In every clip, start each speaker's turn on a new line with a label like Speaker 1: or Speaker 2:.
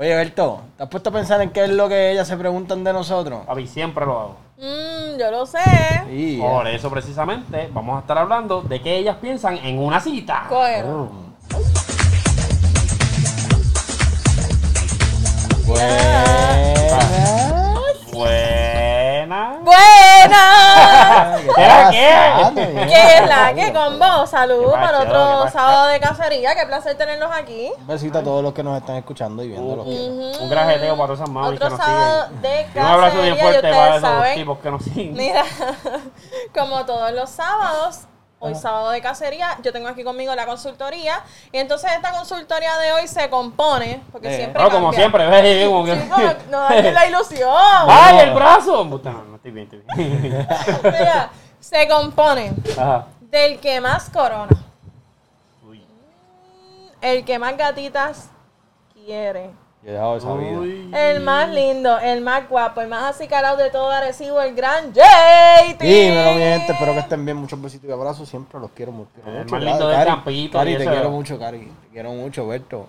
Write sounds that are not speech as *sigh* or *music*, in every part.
Speaker 1: Oye, Berto, ¿te has puesto a pensar en qué es lo que ellas se preguntan de nosotros?
Speaker 2: Papi, siempre lo hago.
Speaker 3: Mmm, yo lo sé.
Speaker 1: Sí,
Speaker 2: Por eso precisamente vamos a estar hablando de qué ellas piensan en una cita.
Speaker 3: Cógelo.
Speaker 1: Buena.
Speaker 2: Buena.
Speaker 3: ¡Buena!
Speaker 2: ¿Qué era qué?
Speaker 3: ¿Qué es la que con vos? Saludos
Speaker 2: ¿Qué
Speaker 3: para otro sábado de cacería. Qué placer tenerlos aquí.
Speaker 1: Un besito a todos los que nos están escuchando y viendo. los
Speaker 2: Un grajeteo para todas esas mamis que
Speaker 3: Otro
Speaker 2: nos
Speaker 3: sábado
Speaker 2: siguen.
Speaker 3: de
Speaker 2: Y un abrazo bien
Speaker 3: cacería,
Speaker 2: fuerte para esos
Speaker 3: saben.
Speaker 2: tipos que nos siguen.
Speaker 3: Mira, *laughs* como todos los sábados, hoy sábado de cacería, yo tengo aquí conmigo la consultoría. Y entonces esta consultoría de hoy se compone, porque
Speaker 1: Eh,
Speaker 3: siempre.
Speaker 2: No, como
Speaker 3: cambia.
Speaker 2: siempre, ves, como que...
Speaker 3: Sí, como- no dañes la ilusión. *laughs*
Speaker 2: ¡Ay, el brazo! No, no estoy bien, estoy bien. *laughs*
Speaker 3: Mira, se compone
Speaker 2: Ajá.
Speaker 3: del que más corona,
Speaker 2: Uy.
Speaker 3: el que más gatitas quiere.
Speaker 1: Yo he dejado esa vida.
Speaker 3: El más lindo, el más guapo, el más acicalado de todo Arecibo, el gran JT.
Speaker 1: Dímelo, mi gente. Espero que estén bien. Muchos besitos y abrazos. Siempre los quiero mucho.
Speaker 2: El
Speaker 1: mucho,
Speaker 2: más lindo
Speaker 1: Cari.
Speaker 2: del
Speaker 1: Cari,
Speaker 2: campito
Speaker 1: Cari, te quiero mucho, Cari. Te quiero mucho, Berto.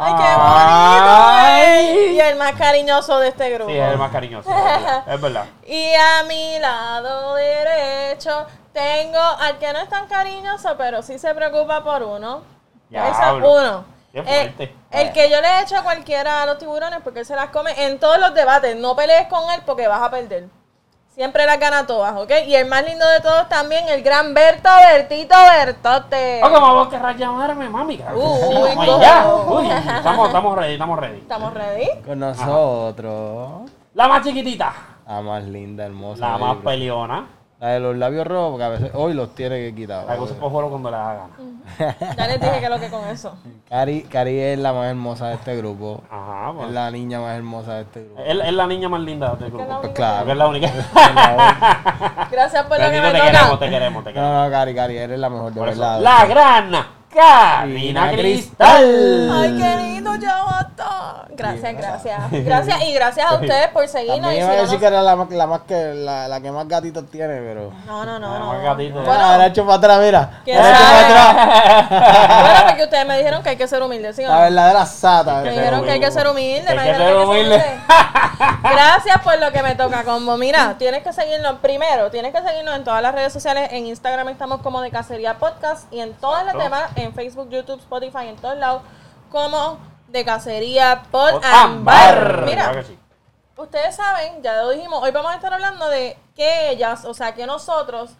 Speaker 3: ¡Ay, qué bonito! eh. Y el más cariñoso de este grupo.
Speaker 2: Sí, es el más cariñoso. *laughs* es verdad.
Speaker 3: Y a mi lado derecho tengo al que no es tan cariñoso, pero sí se preocupa por uno.
Speaker 2: Diablo.
Speaker 3: Ese es uno.
Speaker 2: Qué
Speaker 3: El, el que yo le he hecho a cualquiera a los tiburones porque él se las come en todos los debates. No pelees con él porque vas a perder. Siempre las gana todas, ¿ok? Y el más lindo de todos también, el gran Berto Bertito Bertote.
Speaker 2: Oh, como vos querrás llamarme, mami. que
Speaker 3: Uy.
Speaker 2: Uy, estamos, estamos ready, estamos ready.
Speaker 3: ¿Estamos ready?
Speaker 1: Con nosotros.
Speaker 2: La más chiquitita.
Speaker 1: La más linda, hermosa.
Speaker 2: La más peleona.
Speaker 1: La de los labios rojos, porque a veces hoy los tiene que quitar.
Speaker 2: La que usa pojuelo cuando le da gana.
Speaker 3: Ya les dije que lo que con eso. *laughs*
Speaker 1: Cari, Cari es la más hermosa de este grupo.
Speaker 2: Ajá,
Speaker 1: Es
Speaker 2: pues.
Speaker 1: la niña más hermosa de este grupo.
Speaker 2: Es, es la niña más linda
Speaker 3: Que la
Speaker 2: grupo.
Speaker 1: Pues claro.
Speaker 2: es la única. *laughs*
Speaker 3: Gracias por lo que me
Speaker 2: te
Speaker 3: toca.
Speaker 2: queremos, te queremos, te queremos.
Speaker 1: No, no, Cari, Cari, eres la mejor de verdad.
Speaker 2: La gran Karina Cristal.
Speaker 3: Ay, qué lindo, ya basta. Gracias, gracias. *laughs* Gracias y gracias a ustedes por seguirnos.
Speaker 1: También
Speaker 3: Y
Speaker 1: iba a decir que era la, más- la más que la, la que más gatitos tiene, pero.
Speaker 3: No, no, no.
Speaker 2: La
Speaker 3: no.
Speaker 2: más gatito.
Speaker 3: Bueno,
Speaker 1: Ah, derecho para atrás, mira.
Speaker 3: ¿Quién
Speaker 1: Derecho
Speaker 3: sabe?
Speaker 1: para atrás. *laughs*
Speaker 3: bueno, porque ustedes me dijeron que hay que ser humilde, ¿sí o
Speaker 1: La
Speaker 3: no?
Speaker 1: verdadera sata.
Speaker 3: Me dijeron que hay que ser humilde.
Speaker 2: Hay que ser humilde. *laughs*
Speaker 3: Gracias por lo que me toca, combo. Mira, tienes que seguirnos primero, tienes que seguirnos en todas las redes sociales. En Instagram estamos como de Cacería Podcast y en todas las demás, en Facebook, YouTube, Spotify, en todos lados, como de Cacería Pod Ambar.
Speaker 2: Ambar.
Speaker 3: Mira,
Speaker 2: Claro que sí.
Speaker 3: ustedes saben, ya lo dijimos, hoy vamos a estar hablando de que ellas, o sea, que nosotros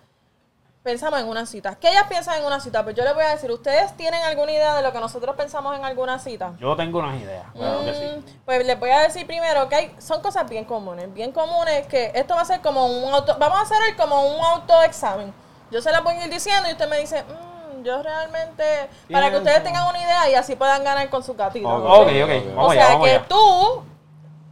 Speaker 3: pensamos en una cita. ¿Qué ellas piensan en una cita? Pues yo les voy a decir, ¿ustedes tienen alguna idea de lo que nosotros pensamos en alguna cita?
Speaker 2: Yo tengo unas ideas. Claro que sí.
Speaker 3: Mm, Pues les voy a decir primero que hay, son cosas bien comunes, bien comunes que esto va a ser como un auto, vamos a hacer el como un autoexamen. Yo se las voy a ir diciendo y usted me dice, "Mm, yo realmente, para que ustedes tengan una idea y así puedan ganar con su gatito.
Speaker 2: Ok,
Speaker 3: ¿ok?
Speaker 2: ok. Vamos
Speaker 3: o sea
Speaker 2: vamos
Speaker 3: que
Speaker 2: allá.
Speaker 3: tú,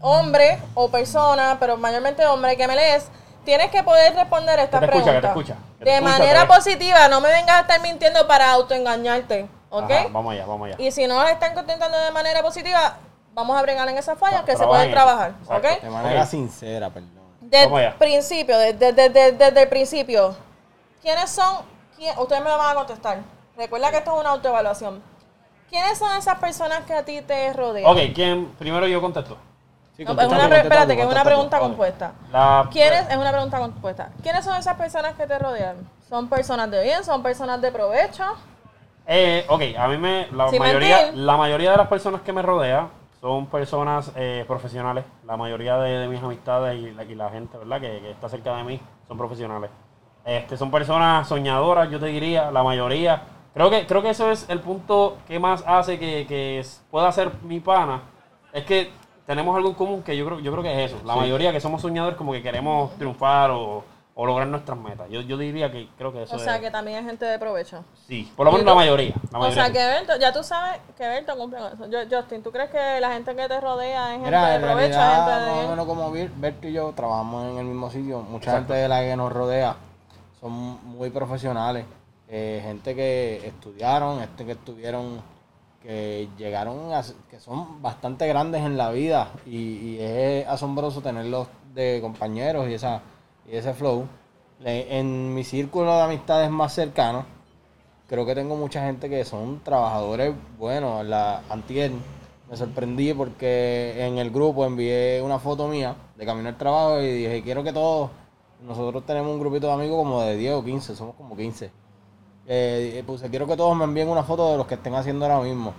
Speaker 3: hombre o persona, pero mayormente hombre que me lees, tienes que poder responder estas
Speaker 2: Que te escucha, que te
Speaker 3: preguntas.
Speaker 2: escucha, que te
Speaker 3: de
Speaker 2: escucha,
Speaker 3: manera
Speaker 2: te ve.
Speaker 3: positiva, no me vengas a estar mintiendo para autoengañarte, ¿ok?
Speaker 2: Ajá, vamos allá, vamos allá.
Speaker 3: Y si no están contentando de manera positiva, vamos a bregar en esas fallas
Speaker 2: Va,
Speaker 3: que se pueden trabajar,
Speaker 2: Exacto.
Speaker 3: ¿ok?
Speaker 1: De manera sincera, perdón.
Speaker 3: Desde el principio, desde, desde- desde- desde el principio, ¿quiénes son? Quién- ustedes me lo van a contestar. Recuerda que esto es una autoevaluación. ¿Quiénes son esas personas que a ti te rodean?
Speaker 2: Ok, ¿quién? Primero yo contesto.
Speaker 1: Sí,
Speaker 3: No, es una espérate, que es una pregunta compuesta.
Speaker 2: La,
Speaker 3: ¿Quiénes? Es una pregunta compuesta. ¿Quiénes son esas personas que te rodean? ¿Son personas de bien? ¿Son personas de provecho?
Speaker 2: Eh, ok, a mí me. La
Speaker 3: Sin
Speaker 2: mayoría,
Speaker 3: mentir.
Speaker 2: la mayoría de las personas que me rodea son personas eh, profesionales. La mayoría de, de mis amistades y la, y la gente, ¿verdad? Que, que está cerca de mí son profesionales. Este, son personas soñadoras, yo te diría, la mayoría. Creo que, creo que eso es el punto que más hace que, que pueda ser mi pana. Es que tenemos algo en común que yo creo, yo creo que es eso. La mayoría que somos soñadores como que queremos triunfar o, o lograr nuestras metas. Yo, yo diría que creo que eso
Speaker 3: O sea,
Speaker 2: es.
Speaker 3: que también es gente de provecho.
Speaker 2: Sí, por lo menos
Speaker 3: ¿Y
Speaker 2: la mayoría. La
Speaker 3: O sea, que Berto, ya tú sabes que Berto cumple con eso. Yo- Justin, ¿tú crees que la gente que te rodea es gente
Speaker 1: Mira,
Speaker 3: de
Speaker 1: en
Speaker 3: provecho,
Speaker 1: realidad,
Speaker 3: gente
Speaker 1: más o
Speaker 3: de...
Speaker 1: menos como Berto y yo trabajamos en el mismo sitio. Mucha
Speaker 2: Exacto.
Speaker 1: gente de la que nos rodea son muy profesionales. Eh, gente que estudiaron, gente que estuvieron, que llegaron, a, que son bastante grandes en la vida. Y, es asombroso tenerlos de compañeros y, esa, y ese flow. En mi círculo de amistades más cercanos, creo que tengo mucha gente que son trabajadores buenos. La antier me sorprendí porque en el grupo envié una foto mía de camino al trabajo y dije, quiero que todos, nosotros tenemos un grupito de amigos como de 10 o 15, somos como 15. Eh, puse, quiero que todos me envíen una foto de los que estén haciendo ahora mismo.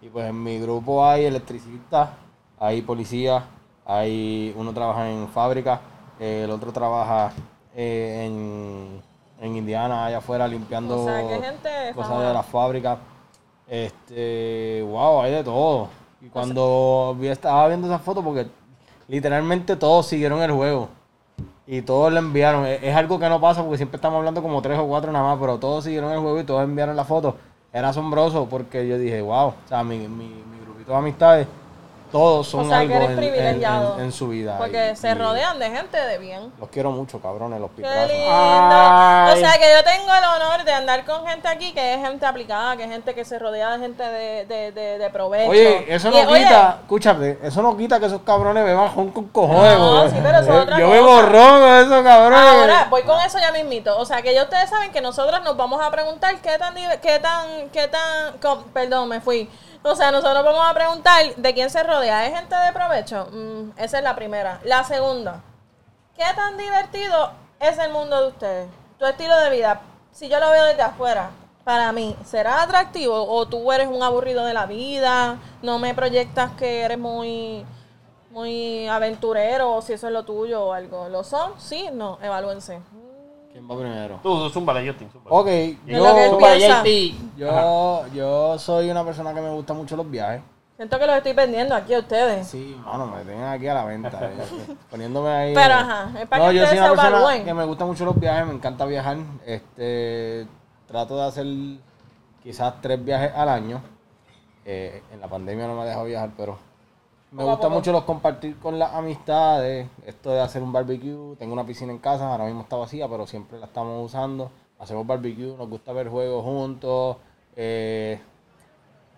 Speaker 1: Y pues en mi grupo hay electricistas, hay policías, hay uno trabaja en fábrica, el otro trabaja eh, en, en Indiana, allá afuera, limpiando
Speaker 3: O sea, que gente
Speaker 1: cosas de la fábrica. Este, wow, hay de todo. Y cuando vi, estaba viendo esa foto, porque literalmente todos siguieron el juego. Y todos le enviaron. Es, es algo que no pasa porque siempre estamos hablando como tres o cuatro nada más, pero todos siguieron el juego y todos enviaron la foto. Era asombroso porque yo dije, wow, o sea, mi, mi, mi grupito de amistades, todos son
Speaker 3: O sea, que
Speaker 1: algo
Speaker 3: eres
Speaker 1: en- en,
Speaker 3: privilegiado.
Speaker 1: en- en su vida.
Speaker 3: Porque
Speaker 1: Y-
Speaker 3: se
Speaker 1: y
Speaker 3: rodean de gente de bien.
Speaker 1: Los quiero mucho, cabrones, los
Speaker 3: Qué
Speaker 1: pitrazos.
Speaker 3: lindo.
Speaker 2: Ay.
Speaker 3: O sea que yo tengo el honor de andar con gente aquí que es gente aplicada, que es gente que se rodea de gente de, de, de, de provecho.
Speaker 1: Oye, eso no
Speaker 3: Y, oye,
Speaker 1: quita, escúchate, eso no quita que esos cabrones beban con cojones.
Speaker 3: No, sí, pero eso es otra
Speaker 1: Yo
Speaker 3: cosa.
Speaker 1: bebo ron con esos cabrones.
Speaker 3: Ahora, voy con eso ya mismito. O sea, que ya ustedes saben que nosotros nos vamos a preguntar qué tan, qué tan, qué tan, perdón, me fui. O sea, nosotros vamos a preguntar de quién se rodea. ¿Es gente de provecho? Mm, esa es la primera. La segunda, ¿qué tan divertido es el mundo de ustedes? Tu estilo de vida, si yo lo veo desde afuera, para mí, ¿será atractivo? ¿O tú eres un aburrido de la vida? ¿No me proyectas que eres muy muy aventurero o si eso es lo tuyo o algo. ¿Lo son? Sí, no, evalúense.
Speaker 1: ¿Quién va primero?
Speaker 2: Tú, tú, zúmbale, Justin, zúmbale.
Speaker 1: Ok, yo,
Speaker 2: Zúmbale. JT.
Speaker 1: yo, yo soy una persona que me gusta mucho los viajes.
Speaker 3: Siento que los estoy vendiendo aquí a ustedes.
Speaker 1: Sí, mano, me tienen aquí a la venta. eh, *laughs* poniéndome ahí.
Speaker 3: Pero, ajá, es para
Speaker 1: no,
Speaker 3: que
Speaker 1: yo
Speaker 3: ustedes
Speaker 1: soy
Speaker 3: se
Speaker 1: una persona
Speaker 3: evalúen.
Speaker 1: que me gustan mucho los viajes, me encanta viajar. Este, trato de hacer quizás tres viajes al año. Eh, en la pandemia no me ha dejado viajar, pero me gusta mucho los compartir con las amistades. Esto de hacer un barbecue. Tengo una piscina en casa, ahora mismo está vacía, pero siempre la estamos usando. Hacemos barbecue, nos gusta ver juegos juntos. Eh,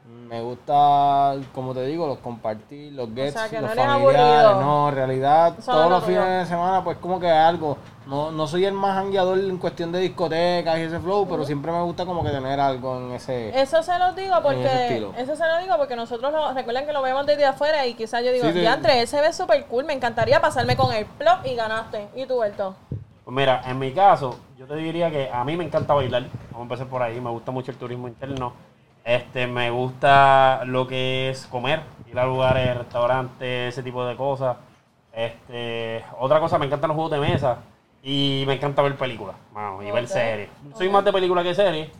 Speaker 1: me gusta, como te digo, los compartir, los gets,
Speaker 3: sea, que no
Speaker 1: los familiares. No, en realidad,
Speaker 3: Eso
Speaker 1: todos
Speaker 3: es lo
Speaker 1: los fines de semana, pues como que algo. No, no soy el más jangueador en cuestión de discotecas y ese flow, pero siempre me gusta como que tener algo en ese...
Speaker 3: Eso se los digo porque eso se lo digo porque nosotros lo, recuerden que lo vemos desde afuera y quizás yo digo,
Speaker 1: Sí, sí.
Speaker 3: diantre, ese ve súper cool, me encantaría pasarme con el plop y ganaste. ¿Y tú, Berto?
Speaker 2: Pues mira, en mi caso, yo te diría que a mí me encanta bailar. Vamos a empezar por ahí. Me gusta mucho el turismo interno. Este, me gusta lo que es comer, ir a lugares, restaurantes, ese tipo de cosas. Este, otra cosa, me encantan los juegos de mesa y me encanta ver películas, mano, y ver series. Soy más de película que series.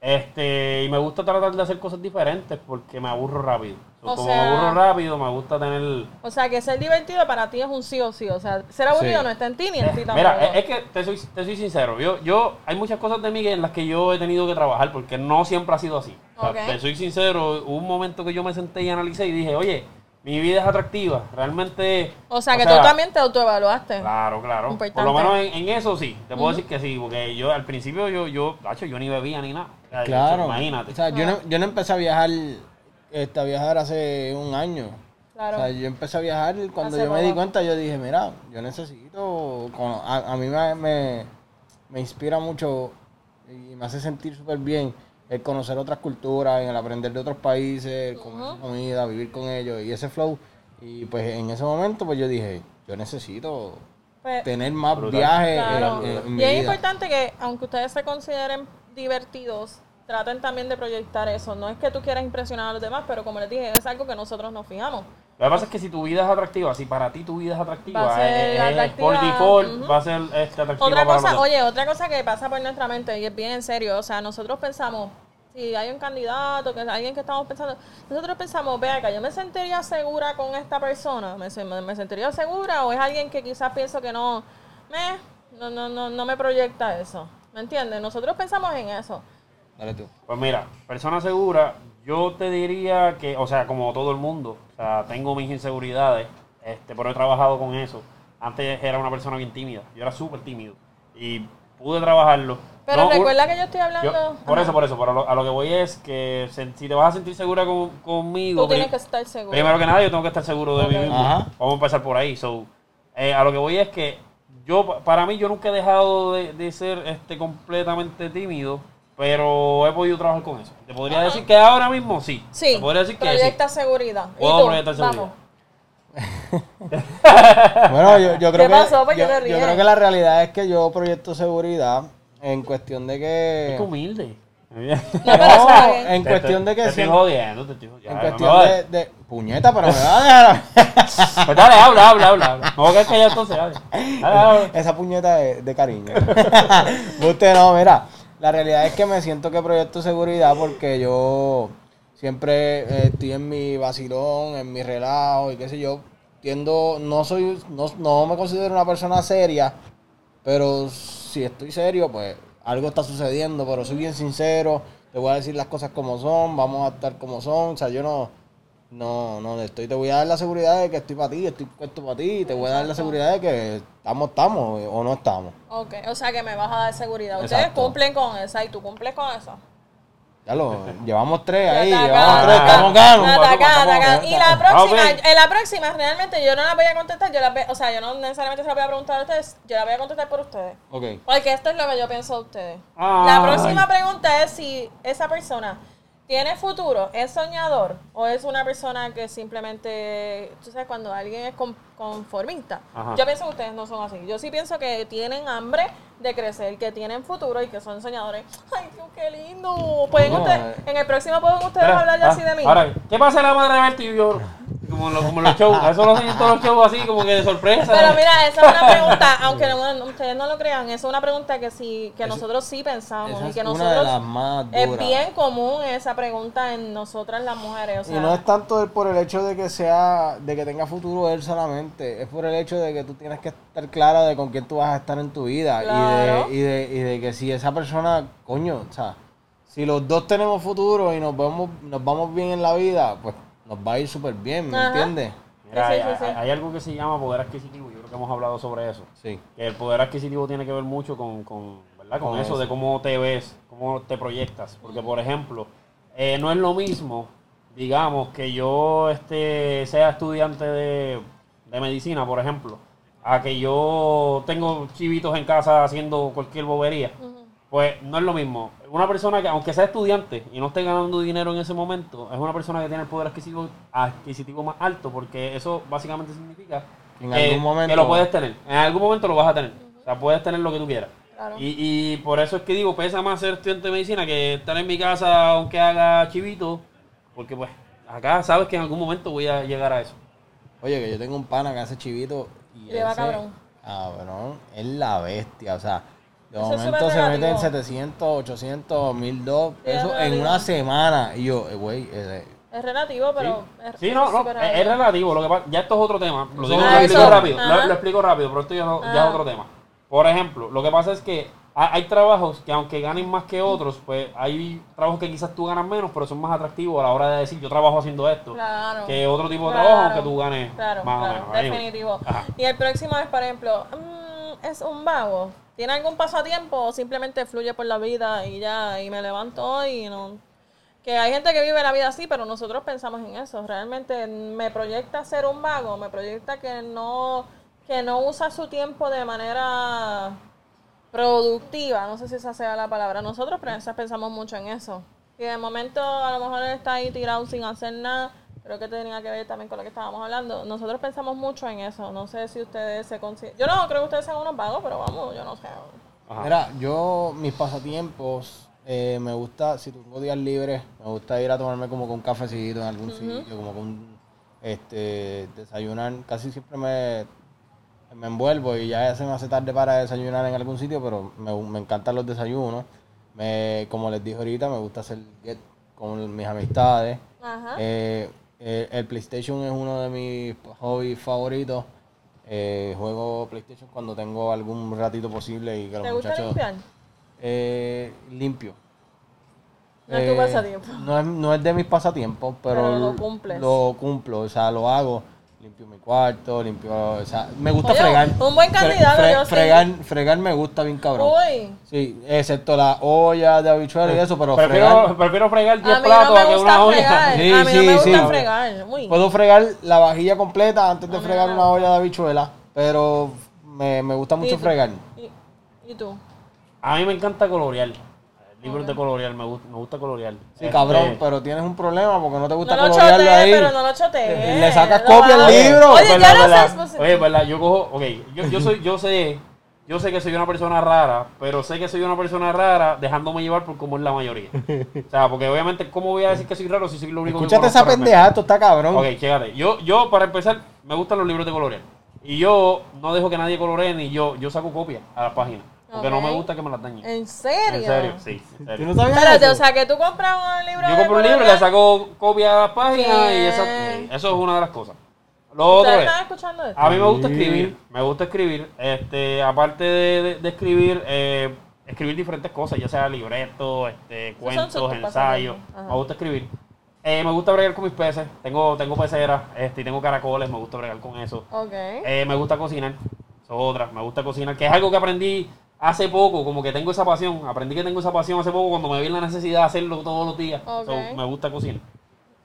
Speaker 2: Este, y me gusta tratar de hacer cosas diferentes porque me aburro rápido.
Speaker 3: O
Speaker 2: como
Speaker 3: sea-
Speaker 2: me aburro rápido, me gusta tener
Speaker 3: O sea, que ser divertido para ti es un sí o sí. O sea, ser aburrido
Speaker 1: Sí.
Speaker 3: no está en ti ni en ti tampoco.
Speaker 2: Mira, es, que te soy, te soy sincero. Yo, yo, hay muchas cosas de mí en las que yo he tenido que trabajar porque no siempre ha sido así. O sea,
Speaker 3: Ok.
Speaker 2: Te soy sincero. Hubo un momento que yo me senté y analicé y dije, oye, mi vida es atractiva. Realmente.
Speaker 3: o sea, que tú también te autoevaluaste.
Speaker 2: Claro, claro.
Speaker 3: Importante.
Speaker 2: Por lo menos en, en eso sí. Te puedo decir que sí. Porque yo al principio, yo, yo, tacho, yo ni bebía ni nada.
Speaker 1: Claro.
Speaker 2: Imagínate.
Speaker 1: O sea, yo, no, yo no empecé a viajar, este, a viajar hace un año.
Speaker 3: Claro.
Speaker 1: O sea, yo empecé a viajar y cuando
Speaker 3: Hace
Speaker 1: yo me di cuenta, yo dije, mira, yo necesito, con- a, a mí me, me, me inspira mucho y me hace sentir súper bien el conocer otras culturas, el aprender de otros países, el comer comida, vivir con ellos y ese flow. Y pues en ese momento, pues yo dije, yo necesito
Speaker 3: Pues,
Speaker 1: tener más
Speaker 2: Brutal.
Speaker 1: viajes
Speaker 3: Claro.
Speaker 1: en, en- en mi
Speaker 3: y es
Speaker 1: vida.
Speaker 3: importante que, aunque ustedes se consideren divertidos, traten también de proyectar eso. No es que tú quieras impresionar a los demás, pero como les dije, es algo que nosotros nos fijamos.
Speaker 2: Lo que pasa es que si tu vida es atractiva, si para ti tu vida es atractiva, eh, eh,
Speaker 3: atractiva,
Speaker 2: por default
Speaker 3: ujú.
Speaker 2: va a ser este, atractiva
Speaker 3: Otra
Speaker 2: para
Speaker 3: cosa, oye, otra cosa que pasa por nuestra mente, y es bien en serio, o sea, nosotros pensamos, si hay un candidato, que alguien que estamos pensando, nosotros pensamos, ve acá, yo me sentiría segura con esta persona, me- me sentiría segura, o es alguien que quizás pienso que no, me, no, no, no, no me proyecta eso, ¿me entiendes? Nosotros pensamos en eso.
Speaker 1: Dale tú.
Speaker 2: Pues mira, persona segura, yo te diría que, o sea, como todo el mundo, o sea, tengo mis inseguridades, este, pero he trabajado con eso. Antes era una persona bien tímida, yo era súper tímido y pude trabajarlo.
Speaker 3: Pero
Speaker 2: No,
Speaker 3: recuerda que yo estoy
Speaker 2: yo-
Speaker 3: hablando...
Speaker 2: por
Speaker 3: Ajá.
Speaker 2: eso, por eso, pero a lo, a lo que voy es que se- si te vas a sentir segura con- conmigo,
Speaker 3: Tú tienes que estar seguro.
Speaker 2: primero que nada yo tengo que estar seguro de mí
Speaker 3: Ok.
Speaker 2: mismo.
Speaker 1: Ajá.
Speaker 2: Vamos a empezar por ahí. So, eh, a lo que voy es que yo, pa- para mí, yo nunca he dejado de, de ser este completamente tímido. Pero he podido trabajar con eso. Te podría decir que ahora mismo sí.
Speaker 3: Sí,
Speaker 2: Te podría decir que sí.
Speaker 3: proyecta seguridad. ¿Y
Speaker 2: Puedo
Speaker 3: tú?
Speaker 2: proyectar seguridad.
Speaker 3: Vamos. *laughs*
Speaker 1: Bueno, yo, yo creo
Speaker 3: ¿Qué
Speaker 1: que
Speaker 3: pasó? ¿Por qué
Speaker 1: yo,
Speaker 3: te
Speaker 1: yo
Speaker 3: ríes?
Speaker 1: creo que la realidad es que yo proyecto seguridad en cuestión de que
Speaker 2: Es humilde.
Speaker 3: No, bien.
Speaker 1: en cuestión de que
Speaker 2: te estoy
Speaker 1: siempre-
Speaker 2: jodiendo, te estoy jodiendo.
Speaker 1: en
Speaker 2: Ya,
Speaker 1: cuestión
Speaker 2: a-
Speaker 1: de, de puñeta, pero me va a *laughs* dejar
Speaker 2: Pues dale, habla, habla, habla. No, que es que ya entonces, dale. Dale, dale.
Speaker 1: esa puñeta de, de cariño. *laughs* Usted no, mira, la realidad es que me siento que proyecto seguridad porque yo siempre eh, estoy en mi vacilón, en mi relajo y qué sé yo. Tiendo, no soy, no, no me considero una persona seria, pero si estoy serio, pues algo está sucediendo, pero soy bien sincero, te voy a decir las cosas como son, vamos a estar como son, o sea, yo no, no, no estoy, te voy a dar la seguridad de que estoy para ti, estoy puesto para ti, y te voy a dar la seguridad de que estamos, estamos o no estamos.
Speaker 3: Ok, o sea que me vas a dar seguridad. Ustedes
Speaker 1: Exacto.
Speaker 3: cumplen con esa y tú cumples con eso.
Speaker 1: Ya lo, llevamos tres ahí,
Speaker 3: está
Speaker 1: llevamos tres, estamos ganos.
Speaker 3: acá.
Speaker 2: ganos.
Speaker 3: Y la
Speaker 2: Ah,
Speaker 3: próxima, en la próxima realmente yo no la voy a contestar, yo la ve- o sea, yo no necesariamente se la voy a preguntar a ustedes, yo la voy a contestar por ustedes.
Speaker 1: Ok.
Speaker 3: Porque esto es lo que yo pienso de ustedes.
Speaker 2: Ay.
Speaker 3: La próxima pregunta es si esa persona tiene futuro, es soñador o es una persona que simplemente, tú sabes, cuando alguien es con- conformista.
Speaker 2: Ajá.
Speaker 3: Yo pienso que ustedes no son así. Yo sí pienso que tienen hambre de crecer, que tienen futuro y que son soñadores. Ay, Dios, qué lindo. Pueden
Speaker 1: No,
Speaker 3: ustedes,
Speaker 1: eh.
Speaker 3: en el próximo pueden ustedes
Speaker 2: Espera,
Speaker 3: hablar ya
Speaker 2: ah,
Speaker 3: así de mí.
Speaker 2: Ahora, ¿qué pasa en la madre de Bertie y yo? Como, lo- como los shows, eso lo hacen en todos los shows así, como que de sorpresa.
Speaker 3: Pero mira, esa es una pregunta, aunque no- ustedes no lo crean, es una pregunta que sí, que nosotros sí pensamos
Speaker 1: Esa
Speaker 3: y
Speaker 1: es
Speaker 3: que
Speaker 1: una de
Speaker 3: nosotros
Speaker 1: las más
Speaker 3: es bien común esa pregunta en nosotras las mujeres, o sea,
Speaker 1: y no es tanto por el hecho de que sea, de que tenga futuro él solamente, es por el hecho de que tú tienes que estar clara de con quién tú vas a estar en tu vida
Speaker 3: Claro.
Speaker 1: y, de, y, de, y de que si esa persona, coño, o sea, si los dos tenemos futuro y nos vemos, nos vamos bien en la vida, pues nos va a ir súper bien, ¿me
Speaker 3: Ajá.
Speaker 1: entiendes?
Speaker 2: Mira,
Speaker 3: Sí,
Speaker 2: hay,
Speaker 3: sí, sí, sí.
Speaker 2: hay- hay algo que se llama poder adquisitivo, yo creo que hemos hablado sobre eso.
Speaker 1: Sí.
Speaker 2: Que el poder adquisitivo tiene que ver mucho con, con, ¿verdad? con,
Speaker 1: Con
Speaker 2: eso,
Speaker 1: eso.
Speaker 2: de cómo te ves, cómo te proyectas. Porque, por ejemplo, eh, no es lo mismo, digamos, que yo este, sea estudiante de, de medicina, por ejemplo, a que yo tengo chivitos en casa haciendo cualquier bobería. Pues no es lo mismo. Una persona que, aunque sea estudiante y no esté ganando dinero en ese momento, es una persona que tiene el poder adquisitivo, adquisitivo más alto, porque eso básicamente significa
Speaker 1: En
Speaker 2: que,
Speaker 1: algún momento-
Speaker 2: que lo puedes tener. En algún momento lo vas a tener. O sea, puedes tener lo que tú quieras.
Speaker 3: Claro.
Speaker 2: Y, y por eso es que digo, pesa más ser estudiante de medicina que estar en mi casa aunque haga chivito, porque pues acá sabes que en algún momento voy a llegar a eso.
Speaker 1: Oye, que yo tengo un pana que hace chivito y
Speaker 3: Le va cabrón.
Speaker 1: cabrón, es la bestia, o sea, de
Speaker 3: Eso
Speaker 1: momento se mete en
Speaker 3: relativo.
Speaker 1: 700, 800, 1002
Speaker 3: Sí, es
Speaker 1: pesos en una semana. Y yo, eh, güey, eh,
Speaker 3: es relativo, pero es
Speaker 2: Sí, no, no, es, es
Speaker 3: relativo.
Speaker 2: Lo que pasa, ya esto es otro tema. Lo, digo,
Speaker 1: Ah,
Speaker 2: lo explico rápido. Lo, explico rápido, pero esto ya, no- ya
Speaker 3: Ajá.
Speaker 2: es otro tema. Por ejemplo, lo que pasa es que hay, hay trabajos que aunque ganen más que otros, pues hay trabajos que quizás tú ganas menos, pero son más atractivos a la hora de decir yo trabajo haciendo esto.
Speaker 3: Claro.
Speaker 2: Que otro tipo de
Speaker 3: Claro.
Speaker 2: trabajo aunque tú ganes
Speaker 3: Claro,
Speaker 2: más
Speaker 3: claro,
Speaker 2: o menos.
Speaker 3: Definitivo.
Speaker 2: Ajá.
Speaker 3: Y el próximo es, por ejemplo, mm, es un vago. ¿Tiene algún pasatiempo o simplemente fluye por la vida y ya, y me levanto y no... Que hay gente que vive la vida así, pero nosotros pensamos en eso. Realmente me proyecta ser un vago, me proyecta que no, que no usa su tiempo de manera productiva, no sé si esa sea la palabra. Nosotros pens- pensamos mucho en eso. Y de momento a lo mejor él está ahí tirado sin hacer nada. Creo que tenía que ver también con lo que estábamos hablando. Nosotros pensamos mucho en eso. No sé si ustedes se consideran... Yo no creo que ustedes sean unos vagos, pero vamos, yo no sé.
Speaker 2: Ajá.
Speaker 1: Mira, yo, mis pasatiempos, eh, me gusta, si tengo días libres, me gusta ir a tomarme como con un cafecito en algún sitio, como con, este, desayunar. Casi siempre me, me envuelvo y ya se me hace tarde para desayunar en algún sitio, pero me, me encantan los desayunos. Me, como les dije ahorita, me gusta hacer get con mis amistades.
Speaker 3: Ajá.
Speaker 1: Eh, eh, el PlayStation es uno de mis hobbies favoritos. Eh, juego PlayStation cuando tengo algún ratito posible y que los
Speaker 3: ¿Te gusta
Speaker 1: muchachos...
Speaker 3: limpiar?
Speaker 1: Eh, limpio.
Speaker 3: No es tu
Speaker 1: Eh,
Speaker 3: pasatiempo.
Speaker 1: No es, no es de mis pasatiempos, pero,
Speaker 3: Pero lo cumples.
Speaker 1: Lo cumplo, o sea, lo hago. Limpio mi cuarto, limpio, o sea, me gusta
Speaker 3: Oye,
Speaker 1: fregar.
Speaker 3: un buen candidato, yo sí.
Speaker 1: fregar, fregar me gusta bien cabrón.
Speaker 3: Uy.
Speaker 1: Sí, excepto la olla de habichuelas y eso, pero
Speaker 2: prefiero,
Speaker 1: fregar,
Speaker 2: prefiero fregar 10
Speaker 3: A mí no
Speaker 2: platos a que una olla.
Speaker 3: fregar.
Speaker 1: Sí,
Speaker 3: a mí no
Speaker 1: sí,
Speaker 3: me gusta
Speaker 1: sí.
Speaker 3: fregar. Uy.
Speaker 1: puedo fregar la vajilla completa antes de fregar
Speaker 3: no.
Speaker 1: una olla de habichuelas, pero me, me gusta mucho
Speaker 3: ¿Y-
Speaker 1: fregar.
Speaker 3: ¿Y, y tú?
Speaker 2: A mí me encanta colorear. Libros de colorear, me gusta, me gusta colorear.
Speaker 1: Sí,
Speaker 2: Este,
Speaker 1: cabrón, pero tienes un problema porque no te gusta
Speaker 3: No lo
Speaker 1: colorearlo
Speaker 3: chotees,
Speaker 1: ahí.
Speaker 3: pero no lo chotees.
Speaker 1: Le sacas
Speaker 3: Lo
Speaker 1: copia al libro.
Speaker 3: Oye,
Speaker 2: es
Speaker 3: ya
Speaker 2: verdad,
Speaker 3: no
Speaker 2: verdad.
Speaker 3: sé. pues,
Speaker 2: Oye, verdad, yo cojo, ok, yo, yo soy, yo sé, yo sé que soy una persona rara, pero sé que soy una persona rara dejándome llevar por como es la mayoría. O sea, porque obviamente, ¿cómo voy a decir que soy raro si soy lo único
Speaker 1: Escúchate
Speaker 2: que
Speaker 1: esa
Speaker 2: conozco realmente?
Speaker 1: pendeja, esto está cabrón.
Speaker 2: Ok, chécate. Yo, yo, para empezar, me gustan los libros de colorear. Y yo no dejo que nadie coloree ni yo. Yo saco copias a las páginas. Porque no me gusta que me las dañen.
Speaker 3: ¿En serio?
Speaker 2: En serio, sí. En
Speaker 1: ¿Tú
Speaker 2: serio.
Speaker 1: no sabías
Speaker 3: Espérate,
Speaker 1: eso?
Speaker 3: o sea, que tú compras un libro
Speaker 2: Yo compro un libro y le saco copias a las páginas y eso,
Speaker 3: Bien.
Speaker 2: eso es una de las cosas. Lo otro
Speaker 3: ¿Ustedes
Speaker 2: es,
Speaker 3: están escuchando esto?
Speaker 2: a mí me gusta
Speaker 1: Sí.
Speaker 2: escribir, me gusta escribir, este, aparte de, de- de escribir, eh, escribir diferentes cosas, ya sea libretos, este,
Speaker 3: son
Speaker 2: cuentos, ensayos,
Speaker 3: pasatiempos. Ajá.
Speaker 2: me gusta escribir. Eh, me gusta bregar con mis peces, tengo, tengo peceras, este, y tengo caracoles, me gusta bregar con eso.
Speaker 3: Ok.
Speaker 2: Eh, me gusta cocinar, eso es otra, me gusta cocinar, que es algo que aprendí hace poco, como que tengo esa pasión, aprendí que tengo esa pasión hace poco cuando me vi la necesidad de hacerlo todos los días,
Speaker 3: Ok.
Speaker 2: So, me gusta cocinar.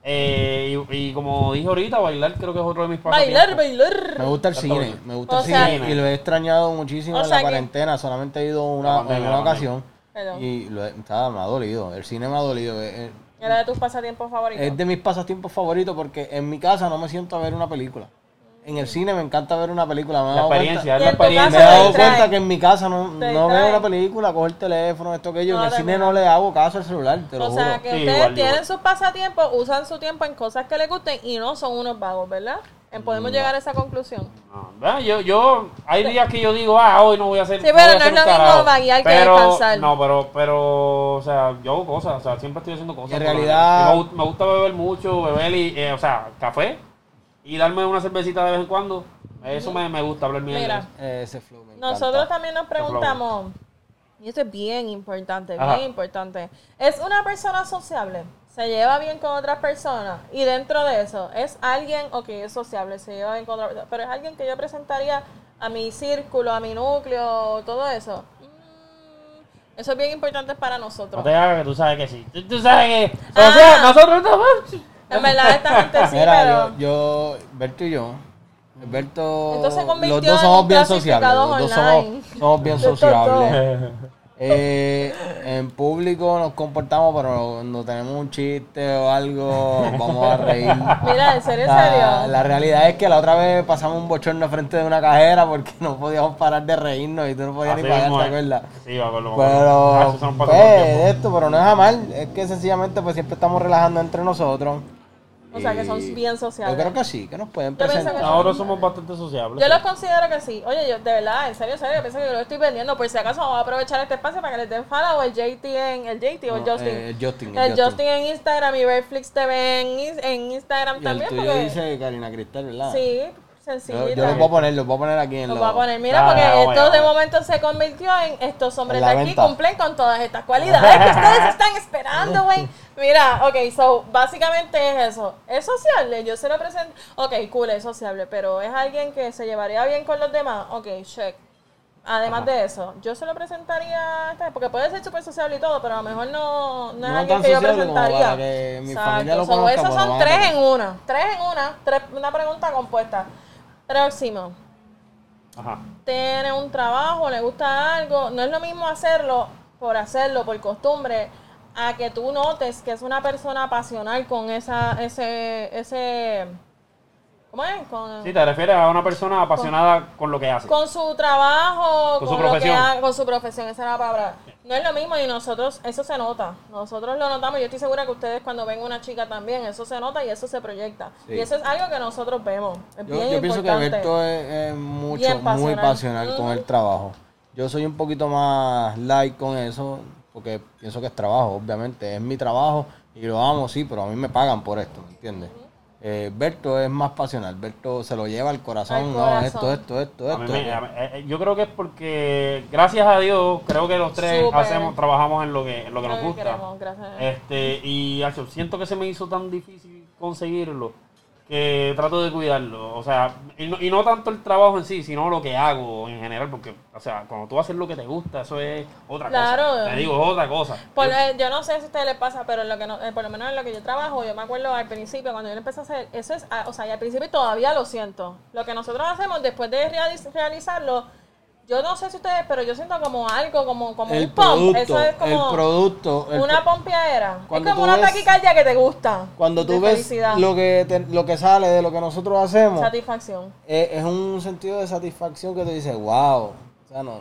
Speaker 2: Eh, y, y como dije ahorita, bailar creo que es otro de mis
Speaker 3: Bailar,
Speaker 2: pasatiempos.
Speaker 3: bailar.
Speaker 1: Me gusta el
Speaker 2: Está
Speaker 1: cine, me gusta
Speaker 3: O
Speaker 1: el
Speaker 3: sea-
Speaker 1: cine y lo he extrañado muchísimo
Speaker 3: O
Speaker 1: en la
Speaker 3: que-
Speaker 1: cuarentena. Solamente he ido una,
Speaker 2: pandemia,
Speaker 1: en una ocasión
Speaker 3: Perdón.
Speaker 1: y lo he- estaba- me ha dolido. El cine me ha dolido. Es, es-
Speaker 3: Era de tus pasatiempos favoritos.
Speaker 1: es de mis pasatiempos favoritos porque en mi casa no me siento a ver una película. En el cine me encanta ver una película. Me
Speaker 2: La experiencia,
Speaker 1: cuenta,
Speaker 2: es la
Speaker 3: tu
Speaker 1: me he
Speaker 2: experiencia.
Speaker 1: dado cuenta que en mi casa no, no veo una película, cojo el teléfono, esto que yo.
Speaker 3: No,
Speaker 1: en el cine no le hago caso al celular, te lo
Speaker 3: o sea, que
Speaker 2: Sí,
Speaker 3: ustedes
Speaker 2: igual,
Speaker 3: tienen
Speaker 2: igual.
Speaker 3: sus pasatiempos, usan su tiempo en cosas que les gusten y no son unos vagos, ¿verdad? Podemos llegar a esa conclusión.
Speaker 2: No, yo, yo, hay días que yo digo, ah, hoy no voy a hacer.
Speaker 3: Sí, pero no es lo mismo vaguear que
Speaker 2: pero,
Speaker 3: descansar.
Speaker 2: No, pero, pero, o sea, yo hago cosas, o sea, siempre estoy haciendo cosas.
Speaker 1: En realidad-
Speaker 2: Me, me gusta beber mucho, beber y, eh, o sea, café y darme una cervecita de vez en cuando. Eso me, me gusta hablar mierda.
Speaker 3: Mira.
Speaker 1: Ese flow me.
Speaker 3: Nosotros también nos preguntamos, y esto es bien importante,
Speaker 2: Ajá.
Speaker 3: bien importante. ¿Es una persona sociable? ¿Se lleva bien con otras personas? Y dentro de eso, ¿es alguien, ok, es sociable, se lleva bien con otras personas, pero es alguien que yo presentaría a mi círculo, a mi núcleo, todo eso? Mm, Eso es bien importante para
Speaker 2: No
Speaker 3: nosotros.
Speaker 2: te hagas que tú sabes que sí. Tú, tú sabes que.
Speaker 3: Ah.
Speaker 2: O sea, nosotros estamos.
Speaker 3: En verdad, esta gente *laughs* sí,
Speaker 1: Mira,
Speaker 3: pero...
Speaker 1: yo, yo, Berto y yo, Berto, los dos somos bien sociables, los dos somos, somos bien *laughs* sociables. Eh, en público nos comportamos, pero cuando tenemos un chiste o algo, vamos a reír. *laughs*
Speaker 3: Mira, en serio, en
Speaker 1: La,
Speaker 3: serio.
Speaker 1: la realidad es que la otra vez pasamos un bochorno frente de una cajera porque no podíamos parar de reírnos y tú no podías
Speaker 2: Así
Speaker 1: ni pagar, ¿te acuerdas?
Speaker 2: Sí, me acuerdo. Ah,
Speaker 1: Pero,
Speaker 2: nos
Speaker 1: pues, esto, pero no es a mal, es que sencillamente pues siempre estamos relajando entre nosotros.
Speaker 3: O sea, que son bien
Speaker 1: Yo
Speaker 3: sociables.
Speaker 1: creo que sí, que nos pueden presentar.
Speaker 2: Nosotros somos bastante sociables.
Speaker 3: Yo los considero que sí. Oye, yo, de verdad, en serio, en serio, yo pienso que yo lo estoy vendiendo. Por si acaso vamos a aprovechar este espacio para que les den follow el JT en el JT o el
Speaker 1: No,
Speaker 3: Justin.
Speaker 1: eh, el Justin,
Speaker 3: el
Speaker 1: el
Speaker 3: Justin.
Speaker 1: Justin.
Speaker 3: en Instagram y Redflix TV en, en Instagram
Speaker 1: Y el
Speaker 3: también.
Speaker 1: tuyo
Speaker 3: porque,
Speaker 1: dice Karina Cristal, ¿verdad?
Speaker 3: sí,
Speaker 1: Yo,
Speaker 3: sencillita.
Speaker 1: yo los voy a poner, los voy a poner aquí en
Speaker 3: Lo
Speaker 1: los...
Speaker 3: voy a poner, mira,
Speaker 2: Ah,
Speaker 3: porque esto de momento se convirtió en estos hombres de aquí
Speaker 1: venta.
Speaker 3: cumplen con todas estas cualidades que *laughs* ustedes están esperando, güey. Mira, ok, so, básicamente es eso. ¿Es sociable? Yo se lo presento. Ok, cool, es sociable, pero ¿es alguien que se llevaría bien con los demás? Ok, check. Además de eso, yo se lo presentaría, porque puede ser súper sociable y todo, pero a lo mejor no, no es alguien que yo presentaría.
Speaker 1: que mi familia lo
Speaker 3: so,
Speaker 1: conozca,
Speaker 3: esos son tres en una. Tres en una. Tres, una pregunta compuesta. Próximo
Speaker 2: Ajá.
Speaker 3: tiene un trabajo, le gusta algo, no es lo mismo hacerlo por hacerlo, por costumbre, a que tú notes que es una persona pasional con esa, ese, ese, ¿cómo es? Con,
Speaker 2: Sí, te refieres a una persona apasionada con lo que hace.
Speaker 3: con su trabajo,
Speaker 2: Con
Speaker 3: con,
Speaker 2: su
Speaker 3: lo que
Speaker 2: profesión.
Speaker 3: ha- con su profesión, esa era la palabra. No es lo mismo y nosotros, eso se nota. Nosotros lo notamos. Yo estoy segura que ustedes cuando ven una chica también, eso se nota y eso se proyecta.
Speaker 1: Sí.
Speaker 3: Y eso es algo que nosotros vemos. Es
Speaker 1: Yo,
Speaker 3: bien
Speaker 1: yo pienso que
Speaker 3: importante.
Speaker 1: Berto es, es mucho,
Speaker 3: Bien
Speaker 1: muy
Speaker 3: pasional.
Speaker 1: con el trabajo. Yo soy un poquito más light con eso, porque pienso que es trabajo, obviamente. Es mi trabajo y lo amo, sí, pero a mí me pagan por esto, ¿me entiendes? Eh, Berto es más pasional. Berto se lo lleva al corazón.
Speaker 3: Al
Speaker 1: no, esto, esto, esto, esto.
Speaker 2: mí- eh, eh, yo creo que es porque, gracias a Dios, creo que los tres hacemos, trabajamos en lo que, en lo que
Speaker 3: Lo
Speaker 2: nos
Speaker 3: que
Speaker 2: gusta.
Speaker 3: queremos, gracias.
Speaker 2: Este, y siento que se me hizo tan difícil conseguirlo que trato de cuidarlo. O sea, y no, y no tanto el trabajo en sí, sino lo que hago en general, porque, o sea, cuando tú haces lo que te gusta, eso es otra
Speaker 3: Claro.
Speaker 2: cosa. Te digo, es otra cosa.
Speaker 3: Por-
Speaker 2: Yo-
Speaker 3: eh, yo no sé si a ustedes les pasa, pero en lo que no- eh, por lo menos en lo que yo trabajo, yo me acuerdo al principio, cuando yo empecé a hacer, eso es, ah, o sea, y al principio todavía lo siento. Lo que nosotros hacemos después de realiz- realizarlo, yo no sé si ustedes, pero yo siento como algo, como, como
Speaker 1: El
Speaker 3: un pump.
Speaker 1: producto,
Speaker 3: Eso es como
Speaker 1: el producto. el
Speaker 3: una pompeadera. Es como una taquicardia que te gusta.
Speaker 1: Cuando tú ves
Speaker 3: felicidad,
Speaker 1: lo que, te- lo que sale de lo que nosotros hacemos,
Speaker 3: satisfacción.
Speaker 1: es, es un sentido de satisfacción que tú dices, wow. O sea, no,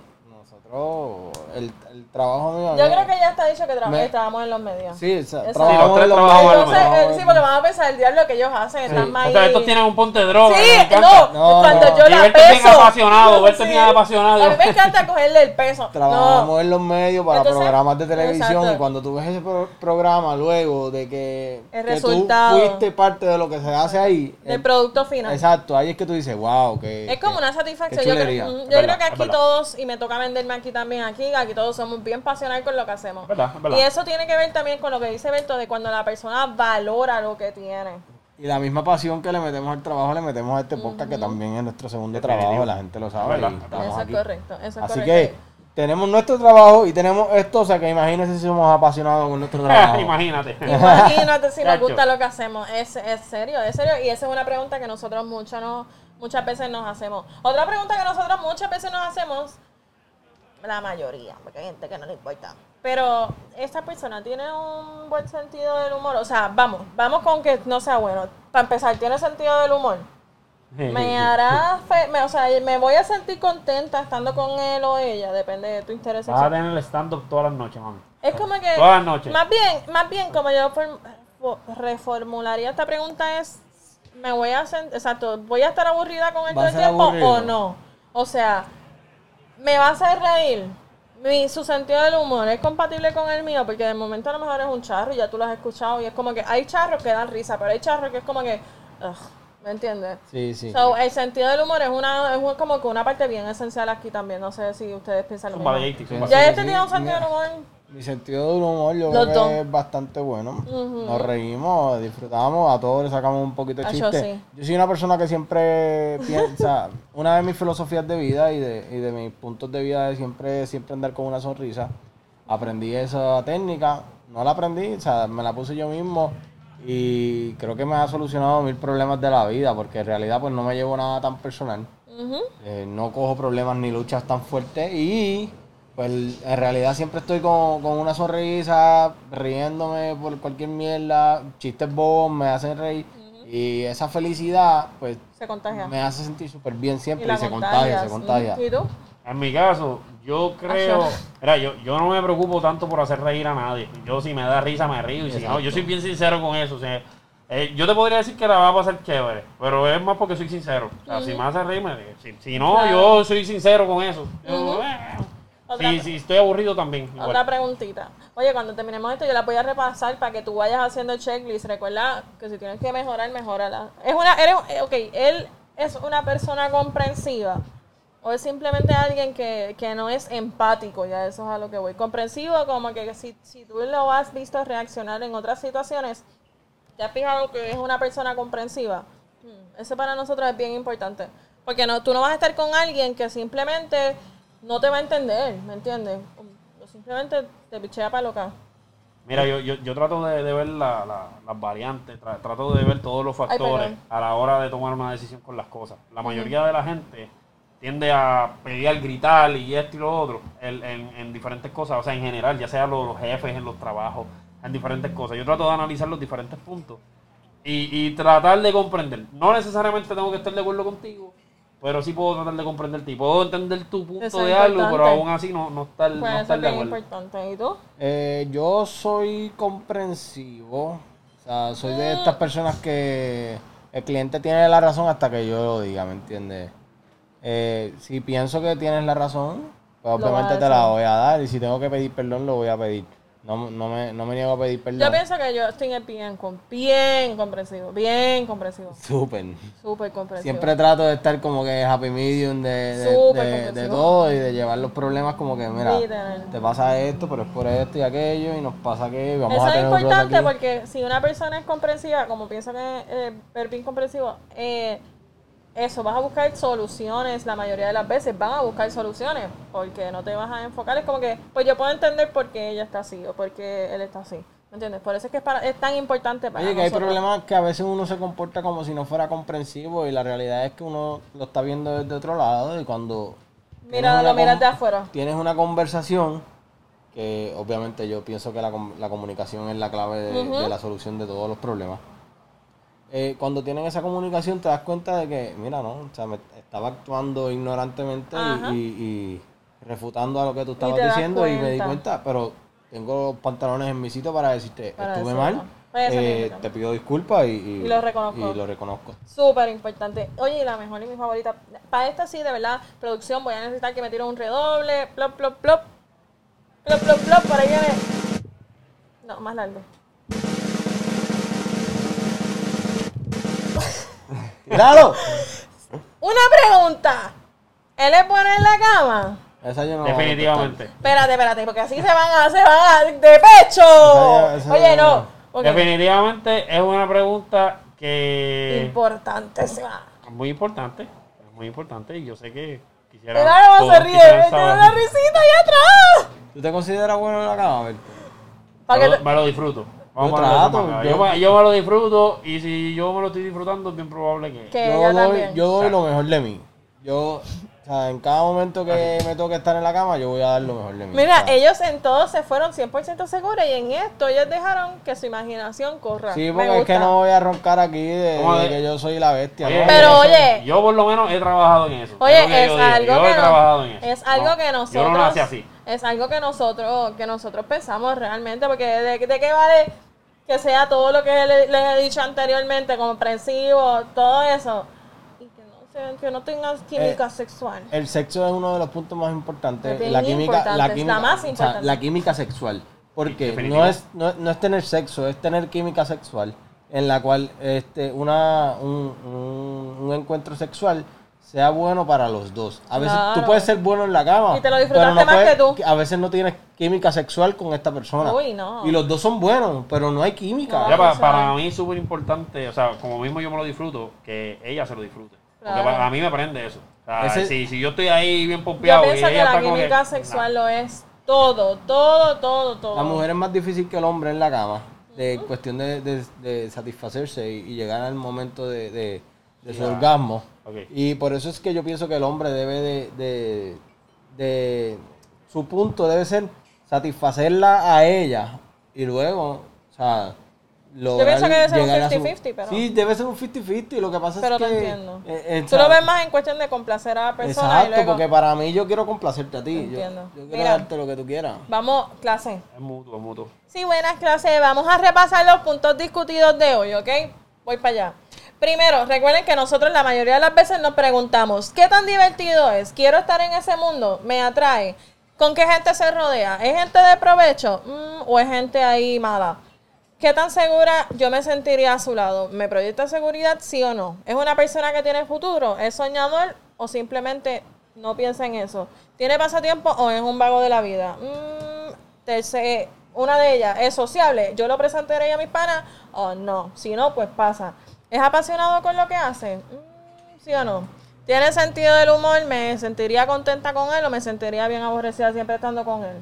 Speaker 1: nosotros, el, el trabajo mío. a
Speaker 3: Yo creo que ya está dicho que tra-
Speaker 1: Me-
Speaker 3: trabajamos en los medios.
Speaker 1: Sí, o sea,
Speaker 3: Exacto.
Speaker 1: trabajamos
Speaker 2: Sí, los tres
Speaker 1: en los
Speaker 2: trabajamos
Speaker 1: medios,
Speaker 2: en los
Speaker 3: Entonces,
Speaker 2: medios.
Speaker 3: eh, sí, porque van a pensar el diablo que ellos hacen. Están más
Speaker 2: O sea, estos tienen un ponte de droga. me
Speaker 3: Sí,
Speaker 2: encanta.
Speaker 3: no,
Speaker 1: No,
Speaker 3: cuando
Speaker 1: no.
Speaker 3: yo
Speaker 2: Y
Speaker 3: la
Speaker 2: verte bien
Speaker 3: peso.
Speaker 2: apasionado, verte bien apasionado.
Speaker 3: A mí me encanta cogerle el peso.
Speaker 1: Trabajamos
Speaker 3: No,
Speaker 1: en los medios para
Speaker 3: Entonces,
Speaker 1: programas de televisión
Speaker 3: exacto.
Speaker 1: y cuando tú ves ese pro- programa luego de que,
Speaker 3: El
Speaker 1: que tú
Speaker 3: resultado.
Speaker 1: fuiste parte de lo que se hace ahí.
Speaker 3: del
Speaker 1: el-
Speaker 3: producto final.
Speaker 1: exacto, ahí es que tú dices, wow, que
Speaker 3: Es como
Speaker 1: que-
Speaker 3: una satisfacción. Yo, creo,
Speaker 1: chulería.
Speaker 3: mm, yo
Speaker 2: Es
Speaker 3: creo
Speaker 2: verdad,
Speaker 3: que
Speaker 2: es
Speaker 3: aquí
Speaker 2: verdad.
Speaker 3: todos, y me toca venderme aquí también, aquí, aquí todos somos bien pasionales con lo que hacemos.
Speaker 2: Verdad, verdad.
Speaker 3: Y eso tiene que ver también con lo que dice Berto, de cuando la persona valora lo que tiene.
Speaker 1: Y la misma pasión que le metemos al trabajo, le metemos a este podcast, que también es nuestro segundo
Speaker 2: Definitivo.
Speaker 1: trabajo, la gente lo sabe. Y estamos
Speaker 3: Eso es
Speaker 1: aquí.
Speaker 3: correcto. Eso es
Speaker 1: Así
Speaker 3: correcto.
Speaker 1: que tenemos nuestro trabajo y tenemos esto, o sea que imagínense si somos apasionados con nuestro trabajo. *laughs*
Speaker 2: Imagínate. *laughs*
Speaker 3: Imagínate si nos gusta lo que hacemos. Es, es serio, es serio. Y esa es una pregunta que nosotros mucho no, muchas veces nos hacemos. Otra pregunta que nosotros muchas veces nos hacemos, la mayoría, porque hay gente que no le importa. Pero esta persona tiene un buen sentido del humor. O sea, vamos, vamos con que no sea bueno. Para empezar, tiene sentido del humor. Me hará, *laughs* fe- me, o sea, me voy a sentir contenta estando con él o ella, depende de tu interés
Speaker 2: Vas a tener el stand-up todas las noches, mami.
Speaker 3: Es como que.
Speaker 2: Todas las noches.
Speaker 3: Más bien, más bien, como yo form- fo- reformularía esta pregunta es: ¿me voy a sentir, exacto, voy a estar aburrida con él
Speaker 1: ¿Va
Speaker 3: todo el tiempo
Speaker 1: aburrido?
Speaker 3: o no? O sea, ¿me va a hacer reír? Mi, su sentido del humor es compatible con el mío, porque de momento a lo mejor es un charro y ya tú lo has escuchado y es como que hay charros que dan risa, pero hay charros que es como que, ugh, ¿me entiendes?
Speaker 1: Sí, sí.
Speaker 3: So, el sentido del humor es una es como que una parte bien esencial aquí también. No sé si ustedes piensan lo mismo.
Speaker 2: de 80,
Speaker 1: Sí,
Speaker 2: zumba.
Speaker 1: sí.
Speaker 3: ¿Ya este tiene un sentido del humor?
Speaker 1: Mi sentido del humor yo
Speaker 3: Los
Speaker 1: creo
Speaker 3: dos.
Speaker 1: que es bastante bueno. Nos reímos, disfrutamos, a todos le sacamos un poquito de
Speaker 3: Ah, yo
Speaker 1: chiste.
Speaker 3: sí.
Speaker 1: Yo soy una persona que siempre piensa, *laughs* una de mis filosofías de vida y de, y de mis puntos de vida es siempre, siempre andar con una sonrisa. Aprendí esa técnica, no la aprendí, o sea, me la puse yo mismo y creo que me ha solucionado mil problemas de la vida porque en realidad pues no me llevo nada tan personal.
Speaker 3: Ujú.
Speaker 1: Eh, no cojo problemas ni luchas tan fuertes y pues en realidad siempre estoy con, con una sonrisa, riéndome por cualquier mierda, chistes bobos me hacen reír y esa felicidad pues
Speaker 3: Se contagia.
Speaker 1: me hace sentir súper bien siempre y, se contagia, se contagia.
Speaker 3: ¿Y tú?
Speaker 2: En mi caso, yo creo. Mira, yo, yo no me preocupo tanto por hacer reír a nadie. Yo, si me da risa, me río. Y si no, yo soy bien sincero con eso. o sea, eh, yo te podría decir que la va a pasar chévere, pero es más porque soy sincero. O sea, si me hace reír, me río. Si, si no,
Speaker 3: Claro.
Speaker 2: yo soy sincero con eso. Yo, eh,
Speaker 3: Otra-
Speaker 2: si, si estoy aburrido también. igual.
Speaker 3: Otra preguntita. Oye, cuando terminemos esto, yo la voy a repasar para que tú vayas haciendo el checklist. Recuerda que si tienes que mejorar, mejórala. Es una, eres, eh, ok, él es una persona comprensiva. O es simplemente alguien que, que no es empático, ya eso es a lo que voy. Comprensivo, como que si, si tú lo has visto reaccionar en otras situaciones, ¿te has fijado que es una persona comprensiva? Hmm, Eso para nosotros es bien importante. Porque no, tú no vas a estar con alguien que simplemente no te va a entender, ¿me entiendes? O simplemente te pichea para loca.
Speaker 2: Mira, yo, yo, yo trato de, de ver la- la- las variantes, tra- trato de ver todos los factores a la hora de tomar una decisión con las cosas. La mayoría de la gente tiende a pelear, gritar y esto y lo otro en, en- en diferentes cosas, o sea, en general, ya sea los, los jefes en los trabajos, en diferentes cosas. Yo trato de analizar los diferentes puntos y, y tratar de comprender. No necesariamente tengo que estar de acuerdo contigo, pero sí puedo tratar de comprenderte y puedo entender tu punto
Speaker 3: Eso
Speaker 2: de algo, pero aún así no, no estar, no
Speaker 3: Pues eso
Speaker 2: estar
Speaker 3: es
Speaker 2: de acuerdo.
Speaker 3: importante. ¿Y tú?
Speaker 1: Eh, yo soy comprensivo, o sea, soy de estas personas que el cliente tiene la razón hasta que yo lo diga, ¿me entiendes? Eh, si pienso que tienes la razón, pues obviamente te la voy a dar y si tengo que pedir perdón, lo voy a pedir. No, no, me, no me niego a pedir perdón.
Speaker 3: Yo pienso que yo estoy bien, bien comprensivo, bien comprensivo,
Speaker 1: Súper.
Speaker 3: súper comprensivo.
Speaker 1: Siempre trato de estar como que happy medium de, de, de- de todo y de llevar los problemas como que, mira,
Speaker 3: Literal.
Speaker 1: te pasa esto, pero es por esto y aquello y nos pasa y vamos
Speaker 3: Eso
Speaker 1: a
Speaker 3: es
Speaker 1: tener roce
Speaker 3: importante porque si una persona es comprensiva, como pienso que eh, ver bien comprensivo, eh, eso, vas a buscar soluciones la mayoría de las veces, van a buscar soluciones, porque no te vas a enfocar, es como que, pues yo puedo entender por qué ella está así o por qué él está así, ¿me entiendes? Por eso es que es, para- es tan importante para
Speaker 1: Oye, que hay problemas que a veces uno se comporta como si no fuera comprensivo y la realidad es que uno lo está viendo desde otro lado y cuando
Speaker 3: Mira, lo miras de afuera.
Speaker 1: Tienes una conversación que obviamente yo pienso que la, la comunicación es la clave de, de la solución de todos los problemas. Eh, cuando tienen esa comunicación te das cuenta de que, mira, no, o sea, me estaba actuando ignorantemente y, y- y refutando a lo que tú estabas diciendo y me di
Speaker 3: cuenta.
Speaker 1: pero tengo los pantalones en mi sitio para decirte,
Speaker 3: Para
Speaker 1: estuve
Speaker 3: decirlo.
Speaker 1: mal,
Speaker 3: Pues
Speaker 1: eh, te pido disculpas y, y-
Speaker 3: Y lo reconozco.
Speaker 1: y lo reconozco.
Speaker 3: Súper importante. Oye, y la mejor y mi favorita. Para esta sí, de verdad, producción, voy a necesitar que me tire un redoble. Plop, plop, plop. Plop, plop, plop. Por ahí viene. No, más largo.
Speaker 1: ¡Claro!
Speaker 3: Una pregunta. ¿Él es bueno en la cama?
Speaker 1: Esa yo no
Speaker 2: Definitivamente.
Speaker 3: Espérate, espérate, porque así se van a, se van a, de pecho.
Speaker 1: Esa ya- esa
Speaker 3: Oye, no.
Speaker 2: Definitivamente es una pregunta que
Speaker 3: Importante. se va.
Speaker 2: muy importante. Es muy importante y yo sé que quisiera. Todos
Speaker 3: se ríe. Tiene una risita ahí atrás.
Speaker 1: ¿Tú te consideras bueno en la cama,
Speaker 2: Me lo,
Speaker 3: te-
Speaker 2: me lo disfruto. Vamos
Speaker 1: Yo trato, yo-
Speaker 2: yo, me, lo disfruto y si yo me lo estoy disfrutando es bien probable que...
Speaker 3: Que
Speaker 1: yo
Speaker 3: ella
Speaker 1: doy, yo doy lo mejor de mí. Yo, o sea, en cada momento que me toque estar en la cama, yo voy a dar lo mejor de mí.
Speaker 3: Mira,
Speaker 1: O sea,
Speaker 3: ellos en todo se fueron 100% seguros y en esto ellos dejaron que su imaginación corra.
Speaker 1: Sí, porque es que no voy a roncar aquí de,
Speaker 2: ¿Cómo
Speaker 1: de
Speaker 2: de-
Speaker 1: que yo soy la bestia.
Speaker 2: Oye,
Speaker 1: ¿no?
Speaker 3: Pero,
Speaker 2: yo-
Speaker 3: oye.
Speaker 2: Yo por lo menos he trabajado en eso.
Speaker 3: Oye, es algo
Speaker 2: Yo
Speaker 3: que
Speaker 2: he
Speaker 3: no-
Speaker 2: trabajado en eso.
Speaker 3: es algo
Speaker 2: No,
Speaker 3: que nosotros
Speaker 2: Yo no nací así.
Speaker 3: es algo que nosotros que nosotros pensamos realmente porque de, de qué vale que sea todo lo que le- les he dicho anteriormente comprensivo todo eso que no no tengas química
Speaker 1: Eh,
Speaker 3: sexual
Speaker 1: El sexo es uno de los puntos más importantes.
Speaker 3: Bien
Speaker 1: la química,
Speaker 3: importante,
Speaker 1: la química,
Speaker 3: la más
Speaker 1: o sea,
Speaker 3: importante.
Speaker 1: la química sexual. Porque no es, no, no es tener sexo, es tener química sexual. En la cual este, una, un, un- un encuentro sexual sea bueno para los dos. A veces
Speaker 3: Claro.
Speaker 1: tú puedes ser bueno en la cama.
Speaker 3: Y te lo disfrutaste más
Speaker 1: puedes-
Speaker 3: que tú.
Speaker 1: A veces no tienes química sexual con esta persona.
Speaker 3: Uy, no.
Speaker 1: Y los dos son buenos, pero no hay química.
Speaker 3: No.
Speaker 2: Mira, pa-
Speaker 3: o sea-
Speaker 2: para mí es súper importante, o sea, como mismo yo me lo disfruto, que ella se lo disfrute. Porque
Speaker 3: Claro.
Speaker 2: para a mí me prende eso. O sea,
Speaker 1: Ese-
Speaker 2: si, si yo estoy ahí bien
Speaker 3: yo
Speaker 2: pompeado y
Speaker 3: pienso que
Speaker 2: ella
Speaker 3: la
Speaker 2: está como
Speaker 3: química
Speaker 2: que-
Speaker 3: sexual lo es todo todo todo todo
Speaker 1: La mujer es más difícil que el hombre en la cama. De cuestión de, de- de satisfacerse y, y llegar al momento de, de- de su orgasmo.
Speaker 2: Ok.
Speaker 1: Y por eso es que yo pienso que el hombre debe de, de- de- Su punto debe ser satisfacerla a ella. Y luego, o sea... lograr
Speaker 3: pienso que debe ser un
Speaker 1: llegar a su-
Speaker 3: 50-50, pero-
Speaker 1: Sí, debe ser un 50-50. Lo que pasa
Speaker 3: Pero
Speaker 1: es que...
Speaker 3: entiendo.
Speaker 1: eh,
Speaker 3: tú lo ves más en cuestión de complacer a la persona y
Speaker 1: Exacto,
Speaker 3: luego
Speaker 1: porque para mí yo quiero complacerte a ti. Yo-
Speaker 3: Entiendo.
Speaker 1: Yo, quiero
Speaker 3: Mira.
Speaker 1: darte lo que tú quieras.
Speaker 3: vamos clase
Speaker 2: Es mutuo, es mutuo.
Speaker 3: Sí, buenas clases. Vamos a repasar los puntos discutidos de hoy, ¿ok? Voy para allá. Primero, recuerden que nosotros la mayoría de las veces nos preguntamos, ¿qué tan divertido es? ¿Quiero estar en ese mundo? ¿Me atrae? ¿Con qué gente se rodea? ¿Es gente de provecho? Mm, ¿O es gente ahí mala? ¿Qué tan segura yo me sentiría a su lado? ¿Me proyecta seguridad, sí o no? ¿Es una persona que tiene futuro? ¿Es soñador o simplemente no piensa en eso? ¿Tiene pasatiempo o es un vago de la vida? Mm, una de ellas, ¿es sociable? ¿Yo lo presentaré a mis panas o no? Si no, pues pasa. ¿Es apasionado con lo que hace? Mm, ¿Sí o no? ¿Tiene sentido del humor? ¿Me sentiría contenta con él o me sentiría bien aborrecida siempre estando con él?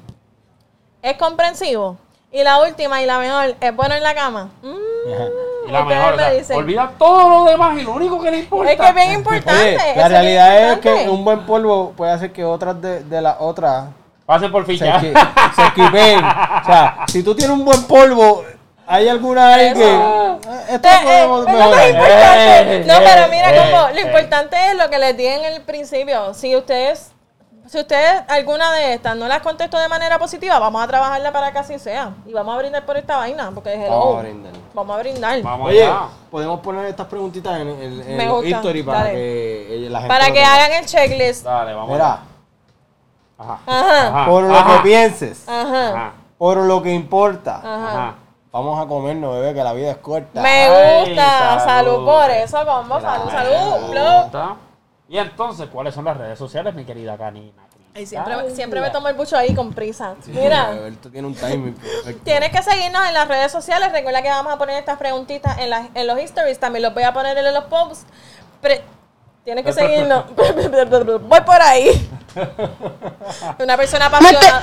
Speaker 3: ¿Es comprensivo? Y la última y la mejor, ¿es bueno en la cama? Mm,
Speaker 2: Y la mejor, o
Speaker 3: me
Speaker 2: sea, olvida todo lo demás y lo único que le importa.
Speaker 3: Es que es bien importante.
Speaker 1: Oye, la
Speaker 3: es bien
Speaker 1: realidad es
Speaker 3: importante.
Speaker 1: que un buen polvo puede hacer que otras de, de las otras
Speaker 2: Pasen por
Speaker 1: se,
Speaker 2: ficha.
Speaker 1: equi- se equipeen. O sea, si tú tienes un buen polvo, hay alguna ahí que. Eh, Esto
Speaker 3: eh,
Speaker 1: podemos
Speaker 3: pero no es importante.
Speaker 2: Eh,
Speaker 3: no,
Speaker 2: eh,
Speaker 3: pero mira,
Speaker 2: eh,
Speaker 3: combo, lo
Speaker 2: eh.
Speaker 3: importante es lo que les di en el principio. Si ustedes, si ustedes alguna de estas no las contestó de manera positiva, vamos a trabajarla para que así sea. Y vamos a brindar por esta vaina, porque
Speaker 1: Vamos a brindar.
Speaker 3: Vamos a brindar.
Speaker 2: Vamos
Speaker 1: Oye,
Speaker 2: allá.
Speaker 1: podemos poner estas preguntitas en,
Speaker 3: Me gusta,
Speaker 1: history para
Speaker 3: dale.
Speaker 1: que eh, la gente.
Speaker 3: Para
Speaker 1: lo
Speaker 3: que hagan el checklist.
Speaker 2: Dale, vamos
Speaker 1: Mira.
Speaker 2: Ajá.
Speaker 3: Ajá.
Speaker 1: por lo
Speaker 2: Ajá.
Speaker 1: que pienses,
Speaker 3: Ajá.
Speaker 2: Ajá.
Speaker 1: por lo que importa,
Speaker 3: Ajá.
Speaker 2: Ajá.
Speaker 1: vamos a comernos, bebé, que la vida es corta.
Speaker 3: Me
Speaker 2: Ay,
Speaker 3: gusta.
Speaker 2: salud.
Speaker 3: Salud por eso, combo. Salud, salud. Blow.
Speaker 2: Y entonces, ¿cuáles son las redes sociales, mi querida Canina?
Speaker 3: Ay, siempre, siempre me tomo el bucho ahí con prisa. Mira.
Speaker 1: Alberto tiene un timing perfecto.
Speaker 3: Tienes que seguirnos en las redes sociales. Recuerda que vamos a poner estas preguntitas en, las- en los histories. También los voy a poner en los posts. Pre- Tienes que seguirnos. *laughs* Voy por ahí. Una persona apasionada.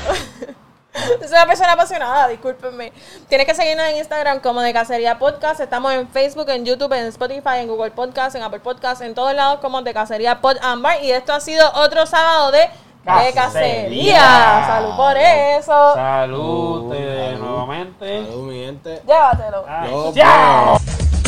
Speaker 3: *laughs* Es una persona apasionada, discúlpenme. Tienes que seguirnos en Instagram como de Cacería Podcast. Estamos en Facebook, en YouTube, en Spotify, en Google Podcast, en Apple Podcast, en todos lados como de Cacería Pod Ambar. Y esto ha sido otro sábado de de cacería. Salud por eso.
Speaker 2: Salud
Speaker 1: Salud, salud.
Speaker 2: nuevamente.
Speaker 1: Salud, mi gente.
Speaker 3: Llévatelo.
Speaker 2: Ay.